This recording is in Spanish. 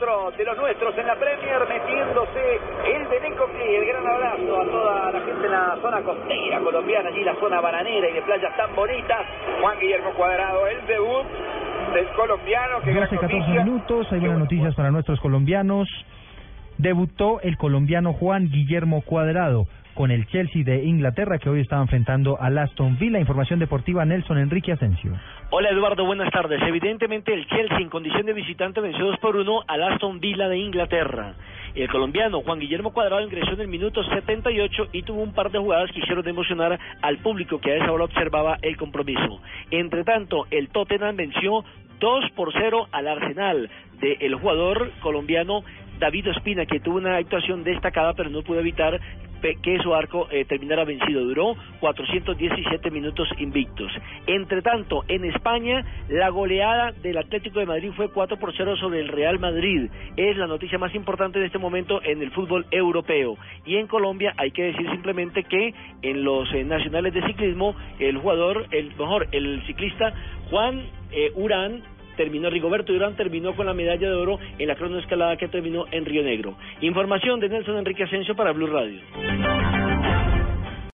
Otro de los nuestros en la Premier metiéndose el Beneco el gran abrazo a toda la gente en la zona costera colombiana, allí la zona bananera y de playas tan bonitas. Juan Guillermo Cuadrado, el debut del colombiano que 12, 14 minutos, hay buenas noticias para nuestros colombianos. Debutó el colombiano Juan Guillermo Cuadrado con el Chelsea de Inglaterra que hoy está enfrentando al Aston Villa. Información deportiva Nelson Enrique Asensio. Hola Eduardo, buenas tardes. Evidentemente el Chelsea en condición de visitante venció 2 por 1 al Aston Villa de Inglaterra. El colombiano Juan Guillermo Cuadrado ingresó en el minuto 78 y tuvo un par de jugadas que hicieron emocionar al público que a esa hora observaba el compromiso. Entre tanto, el Tottenham venció 2 por 0 al Arsenal del jugador colombiano David Ospina, que tuvo una actuación destacada, pero no pudo evitar que su arco eh, terminara vencido. Duró 417 minutos invictos. Entre tanto, en España, la goleada del Atlético de Madrid fue 4 por 0 sobre el Real Madrid. Es la noticia más importante en este momento en el fútbol europeo. Y en Colombia hay que decir simplemente que en los eh, nacionales de ciclismo, el jugador, el mejor, el ciclista Juan eh, Urán terminó, Rigoberto Durán terminó con la medalla de oro en la cronoescalada que terminó en Río Negro. Información de Nelson Enrique Asensio para Blue Radio.